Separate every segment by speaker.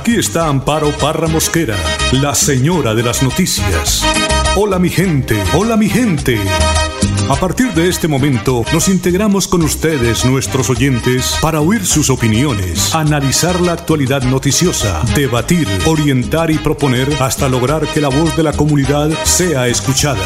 Speaker 1: Aquí está Amparo Parra Mosquera, la señora de las noticias. Hola mi gente, hola mi gente. A partir de este momento nos integramos con ustedes, nuestros oyentes, para oír sus opiniones, analizar la actualidad noticiosa, debatir, orientar y proponer hasta lograr que la voz de la comunidad sea escuchada.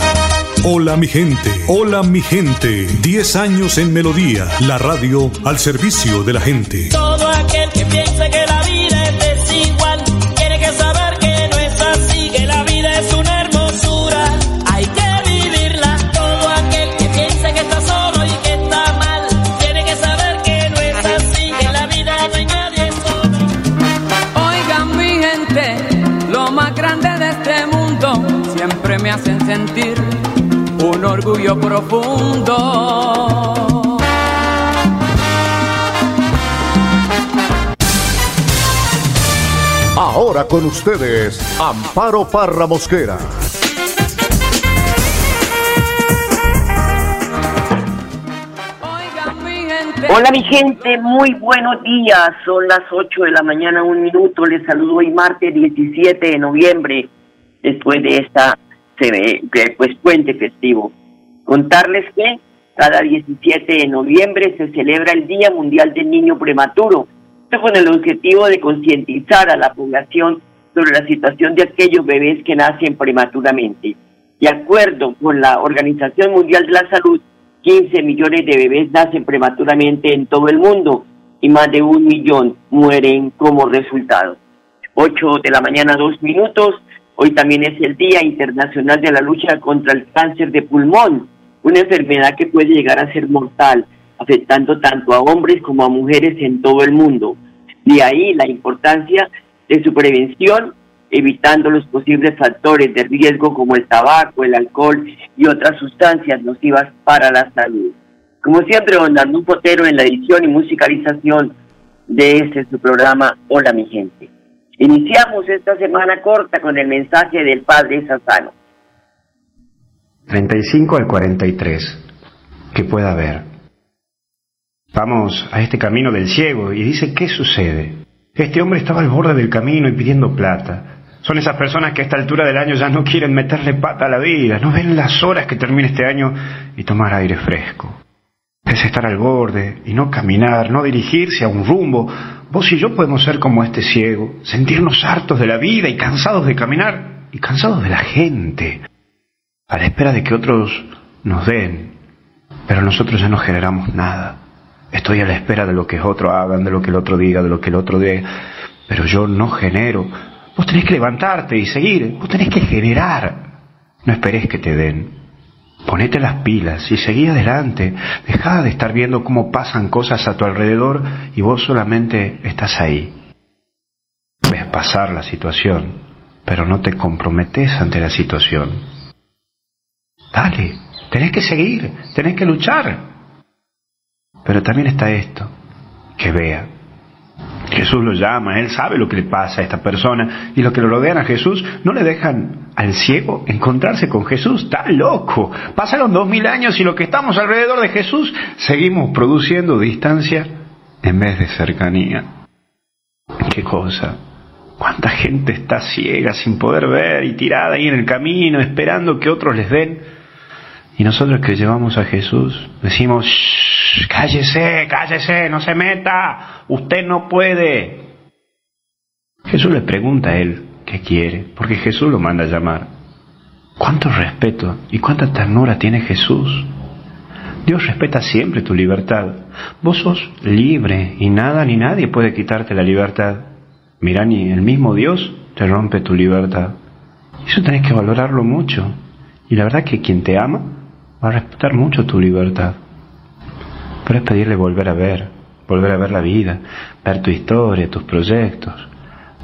Speaker 1: Hola mi gente, hola mi gente. 10 años en Melodía, la radio al servicio de la gente.
Speaker 2: Todo aquel que piense que la vida es desigual, tiene que saber que no es así, que la vida es una hermosura, hay que vivirla. Todo aquel que piense que está solo y que está mal, tiene que saber que no es así, que la vida no hay nadie solo.
Speaker 3: Oigan mi gente, lo más grande de este mundo siempre me hacen sentir un orgullo profundo.
Speaker 4: Ahora con ustedes, Amparo Parra Mosquera.
Speaker 5: Hola mi gente, muy buenos días. Son las 8 de la mañana, un minuto. Les saludo hoy martes 17 de noviembre, después de esta se ve, pues puente festivo. Contarles que cada 17 de noviembre se celebra el Día Mundial del Niño Prematuro, esto con el objetivo de concientizar a la población sobre la situación de aquellos bebés que nacen prematuramente. De acuerdo con la Organización Mundial de la Salud, 15 millones de bebés nacen prematuramente en todo el mundo y más de un millón mueren como resultado. 8 de la mañana, dos minutos. Hoy también es el Día Internacional de la Lucha contra el Cáncer de Pulmón, una enfermedad que puede llegar a ser mortal, afectando tanto a hombres como a mujeres en todo el mundo. De ahí la importancia de su prevención, evitando los posibles factores de riesgo como el tabaco, el alcohol y otras sustancias nocivas para la salud. Como siempre, don Arnulfo Potero en la edición y musicalización de este su programa Hola mi gente. Iniciamos esta semana corta con el mensaje del Padre Sassano.
Speaker 6: 35 al 43. Que pueda haber. Vamos a este camino del ciego y dice, ¿qué sucede? Este hombre estaba al borde del camino y pidiendo plata. Son esas personas que a esta altura del año ya no quieren meterle pata a la vida, no ven las horas que termine este año y tomar aire fresco. Es estar al borde y no caminar, no dirigirse a un rumbo. Vos y yo podemos ser como este ciego, sentirnos hartos de la vida y cansados de caminar y cansados de la gente, a la espera de que otros nos den, pero nosotros ya no generamos nada. Estoy a la espera de lo que otros hagan, de lo que el otro diga, de lo que el otro dé, pero yo no genero. Vos tenés que levantarte y seguir, vos tenés que generar. No esperes que te den. Ponete las pilas y seguí adelante. Deja de estar viendo cómo pasan cosas a tu alrededor y vos solamente estás ahí. Ves pasar la situación, pero no te comprometes ante la situación. Dale, tenés que seguir, tenés que luchar. Pero también está esto, que vea. Jesús lo llama, Él sabe lo que le pasa a esta persona y los que lo rodean a Jesús no le dejan al ciego encontrarse con Jesús. Está loco. Pasaron dos mil años y lo que estamos alrededor de Jesús seguimos produciendo distancia en vez de cercanía. Qué cosa. Cuánta gente está ciega sin poder ver y tirada ahí en el camino esperando que otros les den. Y nosotros que llevamos a Jesús decimos, "Shh, cállese, cállese, no se meta, usted no puede. Jesús le pregunta a él qué quiere, porque Jesús lo manda a llamar. ¿Cuánto respeto y cuánta ternura tiene Jesús? Dios respeta siempre tu libertad. Vos sos libre y nada ni nadie puede quitarte la libertad. Mirá, ni el mismo Dios te rompe tu libertad. Eso tenés que valorarlo mucho. Y la verdad que quien te ama va a respetar mucho tu libertad. Pero es pedirle volver a ver, volver a ver la vida, ver tu historia, tus proyectos,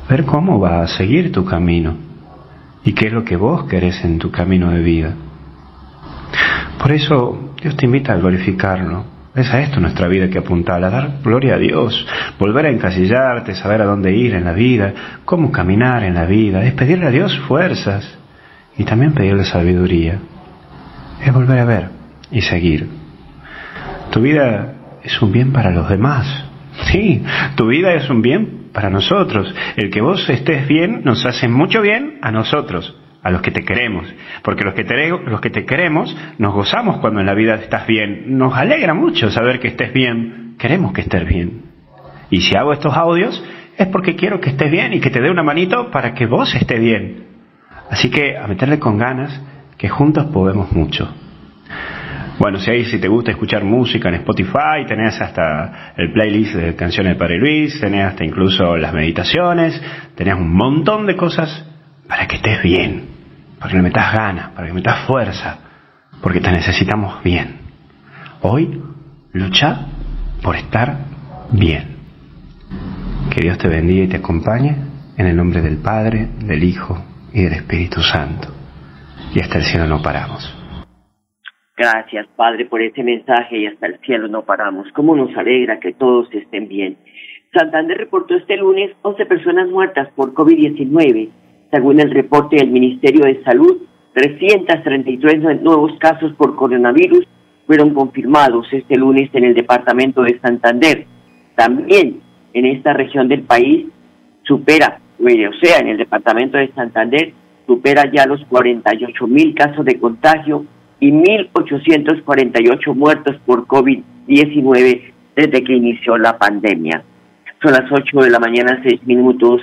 Speaker 6: ver cómo va a seguir tu camino y qué es lo que vos querés en tu camino de vida. Por eso Dios te invita a glorificarlo. Es a esto nuestra vida que apuntar, a dar gloria a Dios, volver a encasillarte, saber a dónde ir en la vida, cómo caminar en la vida, es pedirle a Dios fuerzas y también pedirle sabiduría. Es volver a ver y seguir. Tu vida es un bien para los demás. Sí, tu vida es un bien para nosotros. El que vos estés bien nos hace mucho bien a nosotros, a los que te queremos. Porque los que te, los que te queremos nos gozamos cuando en la vida estás bien. Nos alegra mucho saber que estés bien. Queremos que estés bien. Y si hago estos audios es porque quiero que estés bien y que te dé una manito para que vos estés bien. Así que a meterle con ganas, que juntos podemos mucho. Bueno, si ahí si te gusta escuchar música en Spotify, tenés hasta el playlist de canciones de Padre Luis, tenés hasta incluso las meditaciones, tenés un montón de cosas para que estés bien, para que le metas ganas, para que metas fuerza, porque te necesitamos bien. Hoy, lucha por estar bien. Que Dios te bendiga y te acompañe en el nombre del Padre, del Hijo y del Espíritu Santo. Y hasta el cielo no paramos.
Speaker 5: Gracias, Padre, por ese mensaje y hasta el cielo no paramos. ¿Cómo nos alegra que todos estén bien? Santander reportó este lunes 11 personas muertas por COVID-19. Según el reporte del Ministerio de Salud, 333 nuevos casos por coronavirus fueron confirmados este lunes en el departamento de Santander. También en esta región del país supera, o sea, en el departamento de Santander, supera ya los 48 mil casos de contagio y 1.848 muertos por COVID-19 desde que inició la pandemia. Son las 8 de la mañana, 6 minutos.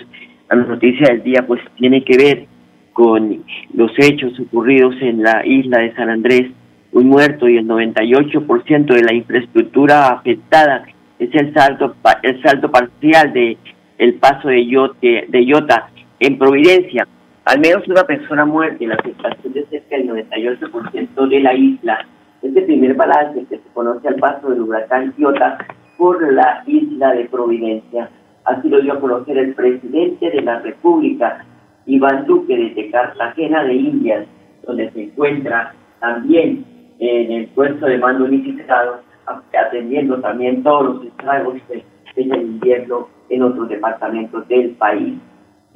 Speaker 5: La noticia del día pues tiene que ver con los hechos ocurridos en la isla de San Andrés, un muerto y el 98% de la infraestructura afectada es el saldo el saldo parcial de el paso de Yote, de Iota en Providencia al menos una persona muerta y la afectación de cerca del 98% de la isla. Es el primer balance que se conoce al paso del huracán Iota por la isla de Providencia. Así lo dio a conocer el presidente de la República, Iván Duque, desde Cartagena de Indias, donde se encuentra también en el puesto de mando unificado, atendiendo también todos los estragos del invierno en otros departamentos del país.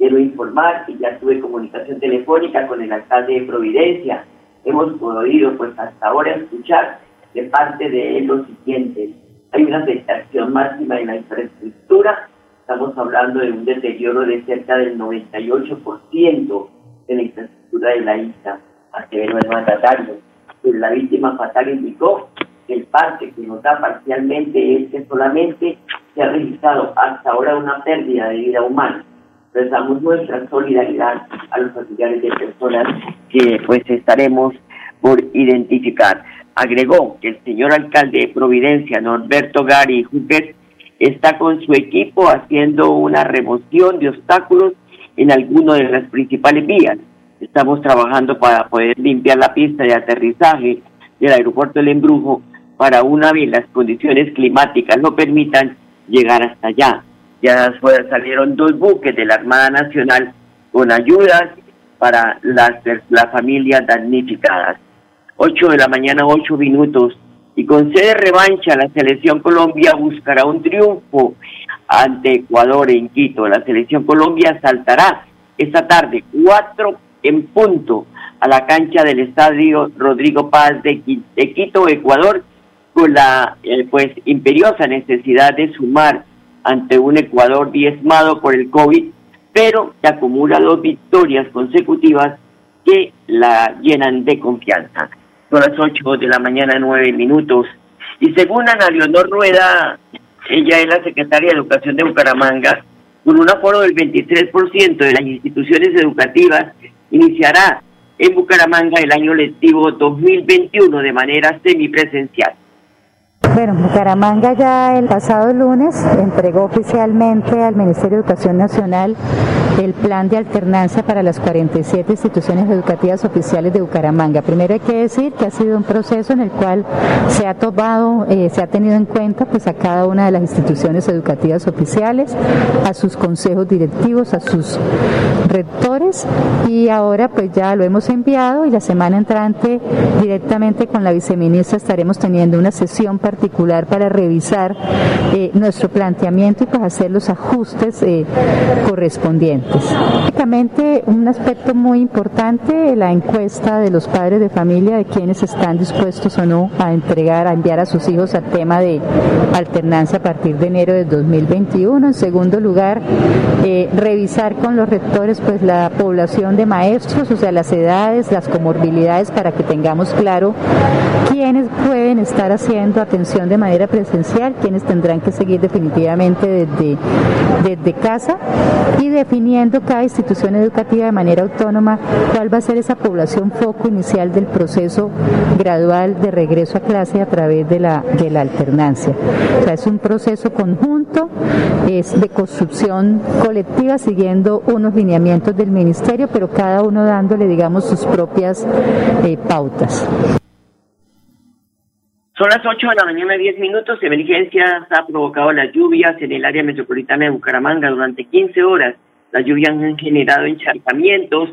Speaker 5: Quiero informar que ya tuve comunicación telefónica con el alcalde de Providencia. Hemos podido, pues hasta ahora, escuchar de parte de él lo siguiente. Hay una afectación máxima en la infraestructura. Estamos hablando de un deterioro de cerca del 98% de la infraestructura de la isla. ver el mandatario. Pues la víctima fatal indicó que el parte que nos da parcialmente es que solamente se ha registrado hasta ahora una pérdida de vida humana prestamos nuestra solidaridad a los familiares de personas que pues estaremos por identificar. Agregó que el señor alcalde de Providencia, Norberto Gary Juguet, está con su equipo haciendo una remoción de obstáculos en alguno de las principales vías. Estamos trabajando para poder limpiar la pista de aterrizaje del aeropuerto del Embrujo para una vez las condiciones climáticas lo permitan llegar hasta allá ya salieron dos buques de la Armada Nacional con ayudas para las, las familias damnificadas. Ocho de la mañana, ocho minutos. Y con sede revancha, la selección Colombia buscará un triunfo ante Ecuador en Quito. La selección Colombia saltará esta tarde, cuatro en punto, a la cancha del estadio Rodrigo Paz de, Quito, Ecuador, con la eh, pues imperiosa necesidad de sumar ante un Ecuador diezmado por el COVID, pero que acumula dos victorias consecutivas que la llenan de confianza. Son las 8 de la mañana, 9 minutos. Y según Ana Leonor Rueda, ella es la secretaria de Educación de Bucaramanga, con un aforo del 23% de las instituciones educativas, iniciará en Bucaramanga el año lectivo 2021 de manera semipresencial.
Speaker 7: Bueno, Bucaramanga ya el pasado lunes entregó oficialmente al Ministerio de Educación Nacional el plan de alternancia para las 47 instituciones educativas oficiales de Bucaramanga. Primero hay que decir que ha sido un proceso en el cual se ha tomado, eh, se ha tenido en cuenta pues a cada una de las instituciones educativas oficiales, a sus consejos directivos, a sus rectores y ahora pues ya lo hemos enviado y la semana entrante directamente con la viceministra estaremos teniendo una sesión particular articular para revisar eh, nuestro planteamiento y pues hacer los ajustes eh, correspondientes. Básicamente un aspecto muy importante, la encuesta de los padres de familia de quienes están dispuestos o no a entregar, a enviar a sus hijos al tema de alternancia a partir de enero de 2021. En segundo lugar, eh, revisar con los rectores pues la población de maestros, o sea, las edades, las comorbilidades para que tengamos claro quiénes pueden estar haciendo atención de manera presencial, quiénes tendrán que seguir definitivamente desde, desde casa y definiendo cada institución educativa de manera autónoma cuál va a ser esa población foco inicial del proceso gradual de regreso a clase a través de la, de la alternancia. O sea, es un proceso conjunto, es de construcción colectiva siguiendo unos lineamientos del ministerio, pero cada uno dándole, digamos, sus propias eh, pautas.
Speaker 5: Son las 8 de la mañana, 10 minutos. Emergencias ha provocado las lluvias en el área metropolitana de Bucaramanga durante 15 horas. Las lluvias han generado encharcamientos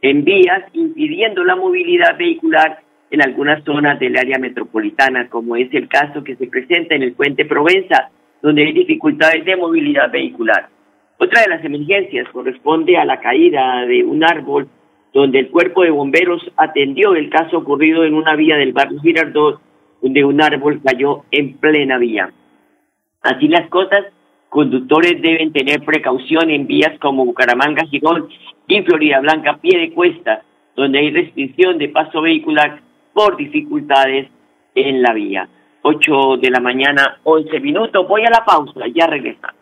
Speaker 5: en vías, impidiendo la movilidad vehicular en algunas zonas del área metropolitana, como es el caso que se presenta en el puente Provenza, donde hay dificultades de movilidad vehicular. Otra de las emergencias corresponde a la caída de un árbol donde el cuerpo de bomberos atendió el caso ocurrido en una vía del barrio Girardot, donde un árbol cayó en plena vía. Así las cosas, conductores deben tener precaución en vías como Bucaramanga, Girón y Florida Blanca, pie de cuesta, donde hay restricción de paso vehicular por dificultades en la vía. 8 de la mañana, 11 minutos. Voy a la pausa, ya regresamos.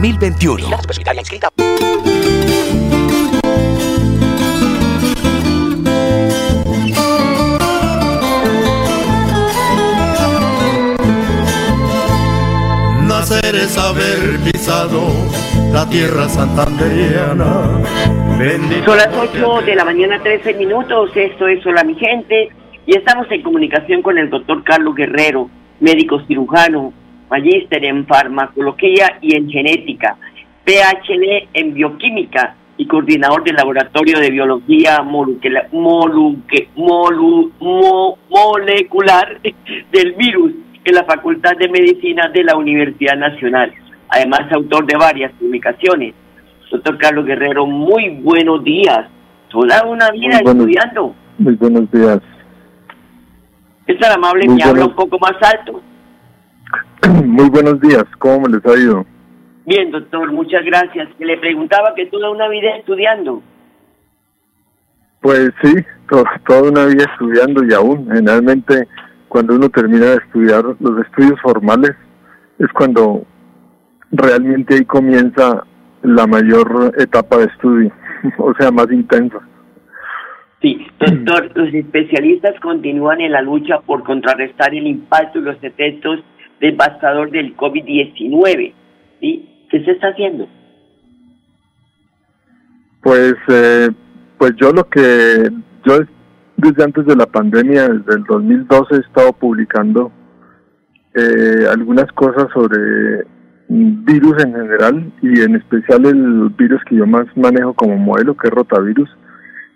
Speaker 8: 2021.
Speaker 9: Nacer es haber pisado la tierra santanderiana.
Speaker 5: Son las 8 de la mañana, 13 minutos. Esto es Hola, mi gente. Y estamos en comunicación con el doctor Carlos Guerrero, médico cirujano, magíster en farmacología y en genética, PhD en bioquímica y coordinador del laboratorio de biología molecular, molecular del virus en la Facultad de Medicina de la Universidad Nacional. Además, autor de varias publicaciones. Doctor Carlos Guerrero, muy buenos días. Toda una vida estudiando.
Speaker 10: Muy buenos días.
Speaker 5: Es tan amable, me habla un poco más alto.
Speaker 10: Muy buenos días, ¿cómo les ha ido?
Speaker 5: Bien, doctor, muchas gracias. Le preguntaba que toda una vida estudiando.
Speaker 10: Pues sí, toda una vida estudiando y aún, generalmente, cuando uno termina de estudiar los estudios formales, es cuando realmente ahí comienza la mayor etapa de estudio, o sea, más intensa.
Speaker 5: Sí, doctor, los especialistas continúan en la lucha por contrarrestar el impacto y los efectos devastador del COVID-19. ¿sí? ¿Qué se está haciendo?
Speaker 10: Pues, eh, pues yo lo que, yo desde antes de la pandemia, desde el 2012 he estado publicando eh, algunas cosas sobre virus en general y en especial el virus que yo más manejo como modelo, que es rotavirus.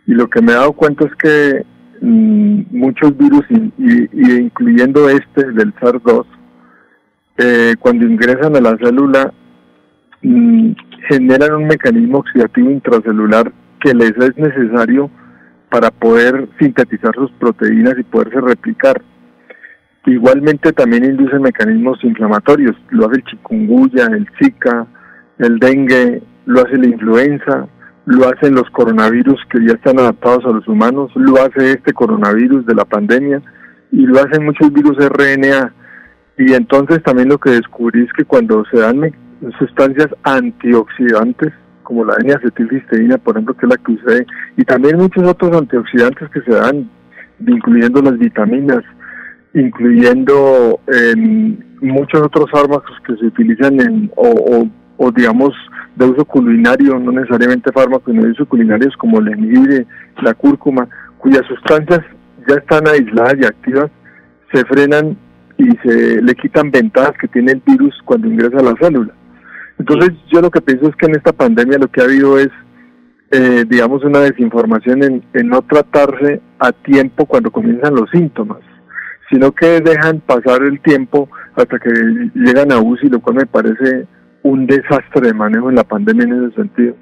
Speaker 10: Y lo que me he dado cuenta es que mm, muchos virus, y, incluyendo este del SARS-2, eh, cuando ingresan a la célula mm, generan un mecanismo oxidativo intracelular que les es necesario para poder sintetizar sus proteínas y poderse replicar. Igualmente también induce mecanismos inflamatorios, lo hace el chikungunya, el zika, el dengue, lo hace la influenza, lo hacen los coronavirus que ya están adaptados a los humanos, lo hace este coronavirus de la pandemia y lo hacen muchos virus RNA. Y entonces también lo que descubrí es que cuando se dan sustancias antioxidantes, como la N-acetilcisteína, por ejemplo, que es la que usé, y también muchos otros antioxidantes que se dan, incluyendo las vitaminas, incluyendo muchos otros fármacos que se utilizan en, o, o, digamos, de uso culinario, no necesariamente fármacos, sino de uso culinarios como el jengibre, la cúrcuma, cuyas sustancias ya están aisladas y activas, se frenan y se le quitan ventajas que tiene el virus cuando ingresa a la célula. Entonces yo lo que pienso es que en esta pandemia lo que ha habido es, eh, digamos, una desinformación en, en no tratarse a tiempo cuando comienzan los síntomas, sino que dejan pasar el tiempo hasta que llegan a UCI, lo cual me parece un desastre de manejo en la pandemia en ese sentido.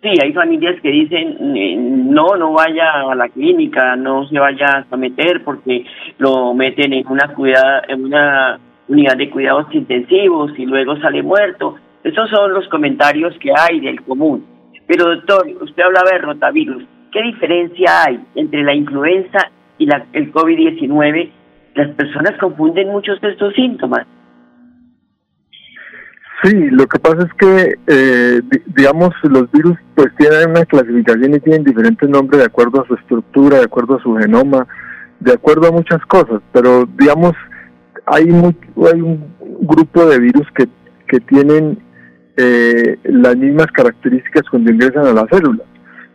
Speaker 5: Sí, hay familias que dicen, eh, no, no vaya a la clínica, no se vaya a meter porque lo meten en una, cuida, en una unidad de cuidados intensivos y luego sale muerto. Esos son los comentarios que hay del común. Pero doctor, usted hablaba de rotavirus. ¿Qué diferencia hay entre la influenza y la, el COVID-19? Las personas confunden muchos de estos síntomas.
Speaker 10: Sí, lo que pasa es que, eh, digamos, los virus pues tienen una clasificación y tienen diferentes nombres de acuerdo a su estructura, de acuerdo a su genoma, de acuerdo a muchas cosas, pero digamos, hay, hay un grupo de virus que, que tienen eh, las mismas características cuando ingresan a la célula.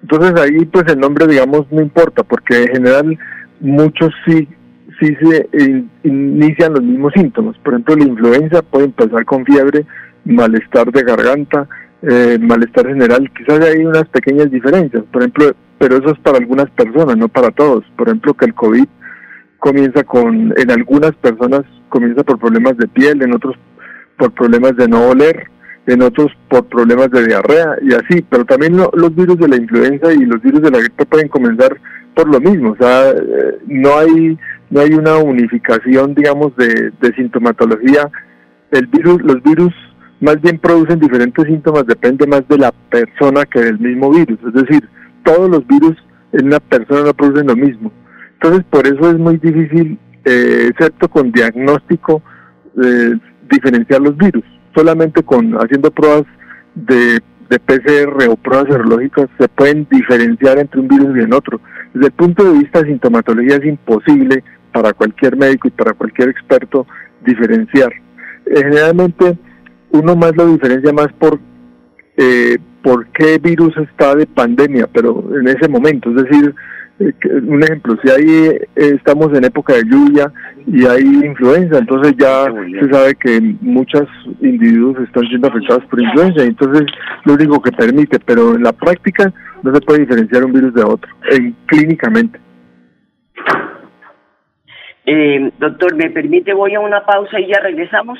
Speaker 10: Entonces ahí pues el nombre digamos no importa porque en general muchos sí sí se inician los mismos síntomas. Por ejemplo, la influenza puede empezar con fiebre, malestar de garganta, eh, malestar general. Quizás hay unas pequeñas diferencias, por ejemplo, pero eso es para algunas personas, no para todos. Por ejemplo, que el COVID comienza con, en algunas personas comienza por problemas de piel, en otros por problemas de no oler, en otros por problemas de diarrea y así, pero también los virus de la influenza y los virus de la gripe pueden comenzar por lo mismo, o sea, eh, no hay no hay una unificación, digamos, de, de sintomatología. El virus, los virus más bien producen diferentes síntomas, depende más de la persona que del mismo virus. Es decir, todos los virus en una persona no producen lo mismo. Entonces, por eso es muy difícil, eh, excepto con diagnóstico, eh, diferenciar los virus. Solamente con haciendo pruebas de, de PCR o pruebas serológicas se pueden diferenciar entre un virus y en otro. Desde el punto de vista de sintomatología es imposible para cualquier médico y para cualquier experto diferenciar. Eh, generalmente uno más lo diferencia más por eh, por qué virus está de pandemia, pero en ese momento, es decir, eh, un ejemplo, si ahí eh, estamos en época de lluvia y hay influenza, entonces ya se sabe que muchos individuos están siendo afectados por influenza, entonces lo único que permite, pero en la práctica no se puede diferenciar un virus de otro, en, clínicamente.
Speaker 5: Eh, doctor, ¿me permite? Voy a una pausa y ya regresamos.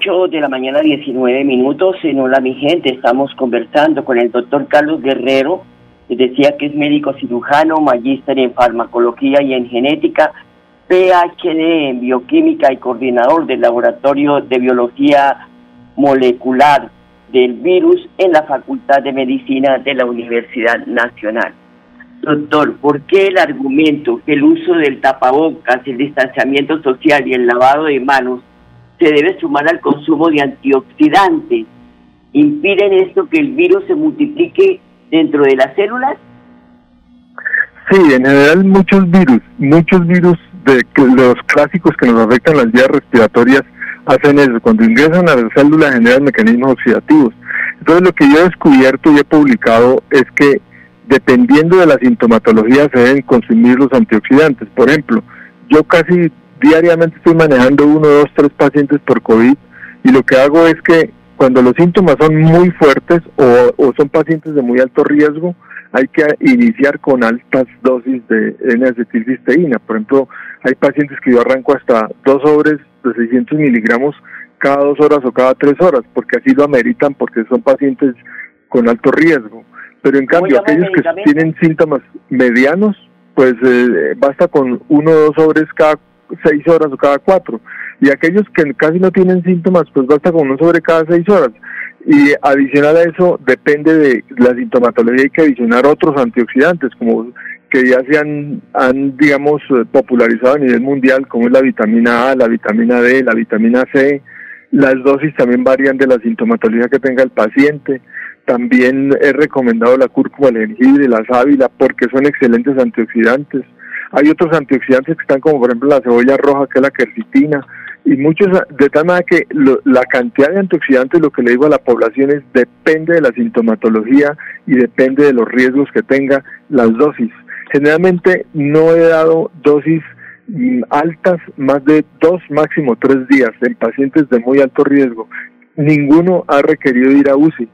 Speaker 5: 8 de la mañana, 19 minutos. En Hola, mi gente, estamos conversando con el doctor Carlos Guerrero, que decía que es médico cirujano, magíster en farmacología y en genética, PhD en bioquímica y coordinador del laboratorio de biología molecular del virus en la Facultad de Medicina de la Universidad Nacional. Doctor, ¿por qué el argumento que el uso del tapabocas, el distanciamiento social y el lavado de manos se debe sumar al consumo de antioxidantes impiden esto que el virus se multiplique dentro de las células?
Speaker 10: Sí, en general muchos virus, muchos virus de los clásicos que nos afectan las vías respiratorias hacen eso. Cuando ingresan a las células generan mecanismos oxidativos. Entonces lo que yo he descubierto y he publicado es que dependiendo de la sintomatología se deben consumir los antioxidantes. Por ejemplo, yo casi diariamente estoy manejando uno, dos, tres pacientes por COVID y lo que hago es que cuando los síntomas son muy fuertes o, son pacientes de muy alto riesgo, hay que iniciar con altas dosis de N-acetilcisteína. Por ejemplo, hay pacientes que yo arranco hasta dos sobres de 600 miligramos cada dos horas o cada tres horas, porque así lo ameritan, porque son pacientes con alto riesgo. Pero en cambio, aquellos que tienen síntomas medianos, pues eh, basta con uno o dos sobres cada seis horas o cada cuatro. Y aquellos que casi no tienen síntomas, pues basta con uno sobre cada seis horas. Y adicional a eso, depende de la sintomatología, hay que adicionar otros antioxidantes, como que ya se han, han, digamos, popularizado a nivel mundial, como es la vitamina A, la vitamina D, la vitamina C. Las dosis también varían de la sintomatología que tenga el paciente. También he recomendado la cúrcuma, el jengibre, la sábila, porque son excelentes antioxidantes. Hay otros antioxidantes que están como por ejemplo la cebolla roja, que es la quercitina, y muchos, de tal manera que la cantidad de antioxidantes, lo que le digo a la población es, depende de la sintomatología y depende de los riesgos que tenga las dosis. Generalmente no he dado dosis mm, altas más de dos, máximo tres días en pacientes de muy alto riesgo. Ninguno ha requerido ir a UCI.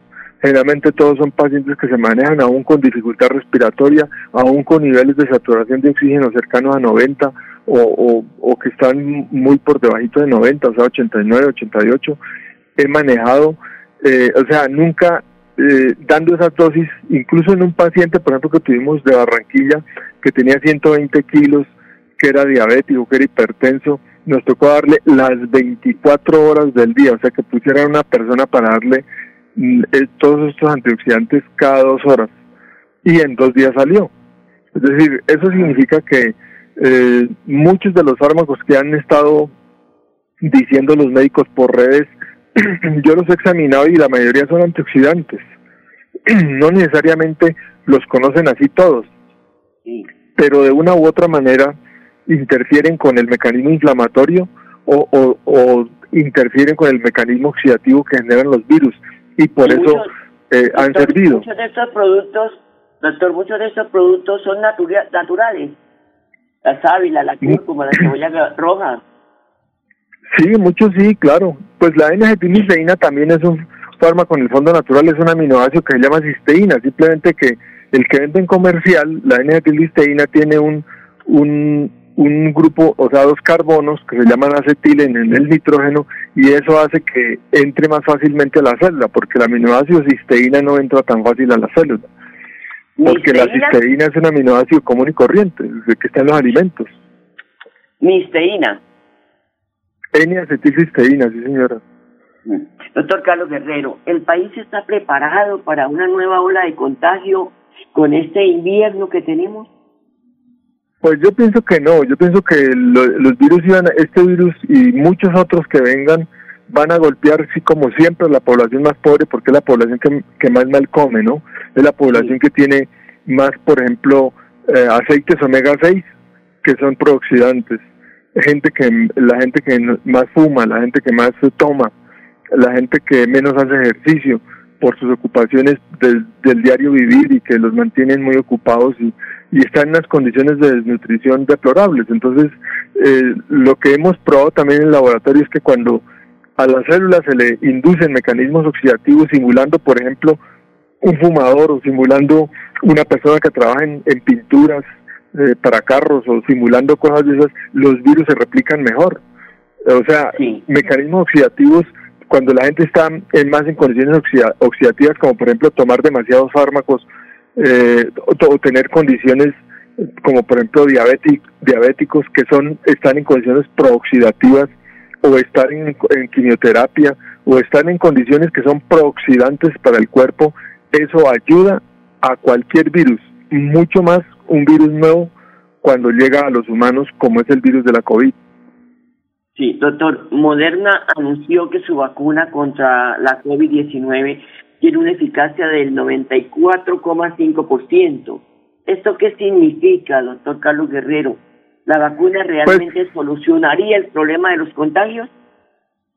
Speaker 10: Generalmente todos son pacientes que se manejan aún con dificultad respiratoria, aún con niveles de saturación de oxígeno cercanos a 90 o, que están muy por debajito de 90, o sea, 89, 88. He manejado, eh, o sea, nunca eh, dando esas dosis, incluso en un paciente, por ejemplo, que tuvimos de Barranquilla, que tenía 120 kilos, que era diabético, que era hipertenso, nos tocó darle las 24 horas del día, o sea, que pusiera una persona para darle todos estos antioxidantes cada dos horas. Y en dos días salió. Es decir, eso significa que eh, muchos de los fármacos que han estado diciendo los médicos por redes, yo los he examinado y la mayoría son antioxidantes. no necesariamente los conocen así todos, pero de una u otra manera interfieren con el mecanismo inflamatorio o, o, interfieren con el mecanismo oxidativo que generan los virus y por eso eh, han servido.
Speaker 5: Muchos de estos productos, doctor, muchos de estos productos son naturales la sábila, la cúrcuma, la cebolla roja.
Speaker 10: Sí, muchos sí, claro. Pues la N-acetilcisteína también es un fármaco en el fondo natural, es un aminoácido que se llama cisteína, simplemente que el que vende en comercial, la N-acetilcisteína tiene un, un, un grupo, o sea, dos carbonos que se llaman acetil en el nitrógeno y eso hace que entre más fácilmente a la célula, porque el aminoácido cisteína no entra tan fácil a la célula. Porque la cisteína es un aminoácido común y corriente, que está en los alimentos.
Speaker 5: Misteína.
Speaker 10: N-acetilcisteína, sí señora.
Speaker 5: Mm. Doctor Carlos Guerrero, ¿el país está preparado para una nueva ola de contagio con este invierno que tenemos?
Speaker 10: Pues yo pienso que no, yo pienso que los virus iban, este virus y muchos otros que vengan van a golpear, sí, como siempre, a la población más pobre, porque es la población que, que más mal come, ¿no? Es la población que tiene más, por ejemplo, eh, aceites omega 6, que son prooxidantes. Gente que, la gente que más fuma, la gente que más toma, la gente que menos hace ejercicio por sus ocupaciones del, del diario vivir y que los mantienen muy ocupados y, y están en unas condiciones de desnutrición deplorables. Entonces, eh, lo que hemos probado también en el laboratorio es que cuando a las células se le inducen mecanismos oxidativos simulando, por ejemplo, un fumador o simulando una persona que trabaja en, pinturas eh, para carros o simulando cosas de esas, los virus se replican mejor. O sea, mecanismos oxidativos cuando la gente está en más en condiciones oxidativas, como por ejemplo tomar demasiados fármacos eh, o, tener condiciones como por ejemplo diabéticos que son están en condiciones prooxidativas o estar en, quimioterapia o estar en condiciones que son prooxidantes para el cuerpo, eso ayuda a cualquier virus, mucho más un virus nuevo cuando llega a los humanos como es el virus de la COVID.
Speaker 5: Sí, doctor, Moderna anunció que su vacuna contra la COVID-19 tiene una eficacia del 94,5%. ¿Esto qué significa, doctor Carlos Guerrero? ¿La vacuna realmente solucionaría el problema de los contagios?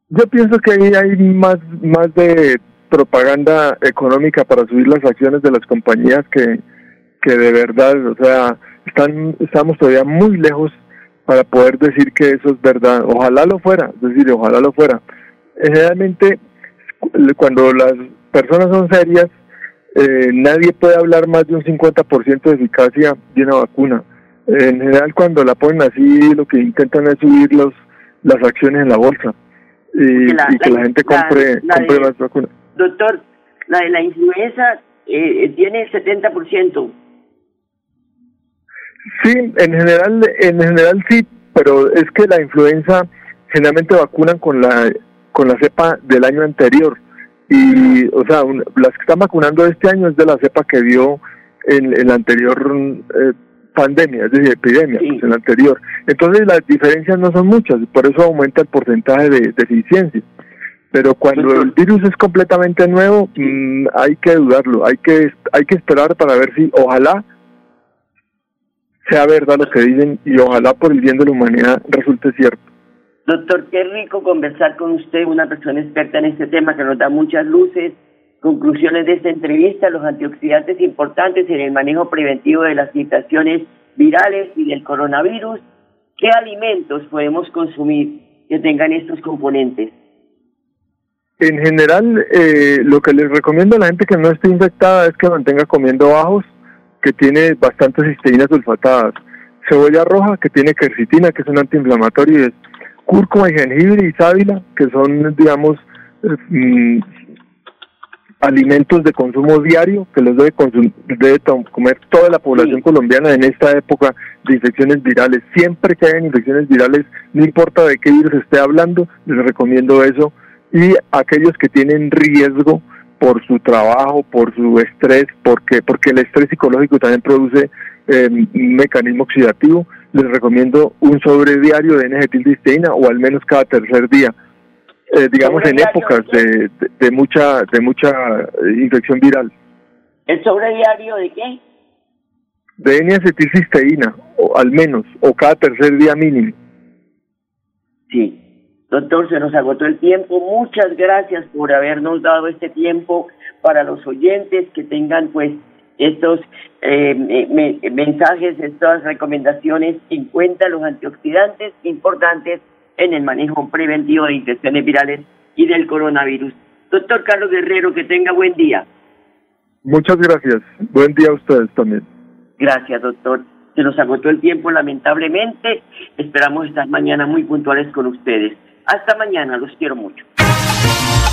Speaker 10: Yo pienso que ahí hay más, más de propaganda económica para subir las acciones de las compañías que, que de verdad, o sea, están, estamos todavía muy lejos para poder decir que eso es verdad. Ojalá lo fuera, es decir, ojalá lo fuera. Generalmente, cuando las personas son serias, eh, nadie puede hablar más de un 50% de eficacia de una vacuna. En general, cuando la ponen así, lo que intentan es subir los, las acciones en la bolsa y, que la gente compre, compre más vacunas.
Speaker 5: Doctor, la de la influenza eh, tiene el 70%.
Speaker 10: Sí, en general, en general sí, pero es que la influenza generalmente vacunan con la con la cepa del año anterior y, o sea, las que están vacunando este año es de la cepa que dio en, la anterior eh, pandemia, es decir, epidemia, pues, en la anterior. Entonces las diferencias no son muchas, por eso aumenta el porcentaje de, de eficiencia. Pero cuando el virus es completamente nuevo, mm, hay que dudarlo, hay que hay que esperar para ver si, ojalá sea verdad lo que dicen y ojalá por el bien de la humanidad resulte cierto.
Speaker 5: Doctor, qué rico conversar con usted, una persona experta en este tema que nos da muchas luces. Conclusiones de esta entrevista, los antioxidantes importantes en el manejo preventivo de las situaciones virales y del coronavirus. ¿Qué alimentos podemos consumir que tengan estos componentes?
Speaker 10: En general, eh, lo que les recomiendo a la gente que no esté infectada es que mantenga comiendo bajos, que tiene bastantes cisteínas sulfatadas, cebolla roja, que tiene quercitina, que es un antiinflamatorio, y cúrcuma y jengibre y sábila, que son, digamos, eh, mm, alimentos de consumo diario que los debe, debe comer toda la población colombiana en esta época de infecciones virales. Siempre que hayan infecciones virales, no importa de qué virus esté hablando, les recomiendo eso. Y aquellos que tienen riesgo por su trabajo, por su estrés, porque, porque el estrés psicológico también produce eh, un mecanismo oxidativo, les recomiendo un sobre diario de N-acetilcisteína o al menos cada tercer día. Eh, digamos en épocas de, de, mucha de mucha infección viral.
Speaker 5: ¿El sobre diario de qué?
Speaker 10: De N-acetilcisteína, o al menos, o cada tercer día mínimo.
Speaker 5: Sí. Doctor, se nos agotó el tiempo. Muchas gracias por habernos dado este tiempo para los oyentes que tengan pues estos eh, mensajes, estas recomendaciones en cuenta los antioxidantes importantes en el manejo preventivo de infecciones virales y del coronavirus. Doctor Carlos Guerrero, que tenga buen día.
Speaker 10: Muchas gracias. Buen día a ustedes también.
Speaker 5: Gracias, doctor. Se nos agotó el tiempo, lamentablemente. Esperamos estar mañana muy puntuales con ustedes. Hasta mañana, los quiero mucho.